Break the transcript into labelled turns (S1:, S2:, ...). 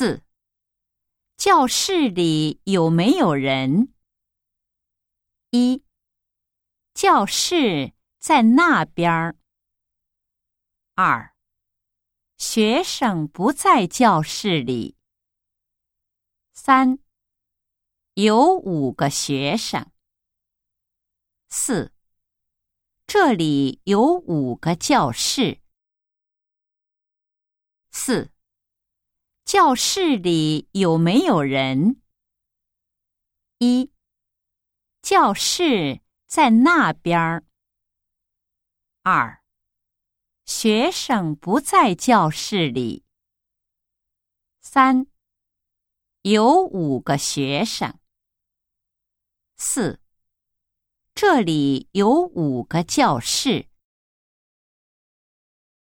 S1: 四，教室里有没有人？一，教室在那边儿。二，学生不在教室里。三，有五个学生。四，这里有五个教室。四，教室里有没有人？一，教室在那边儿。二，学生不在教室里。三，有五个学生。四，这里有五个教室。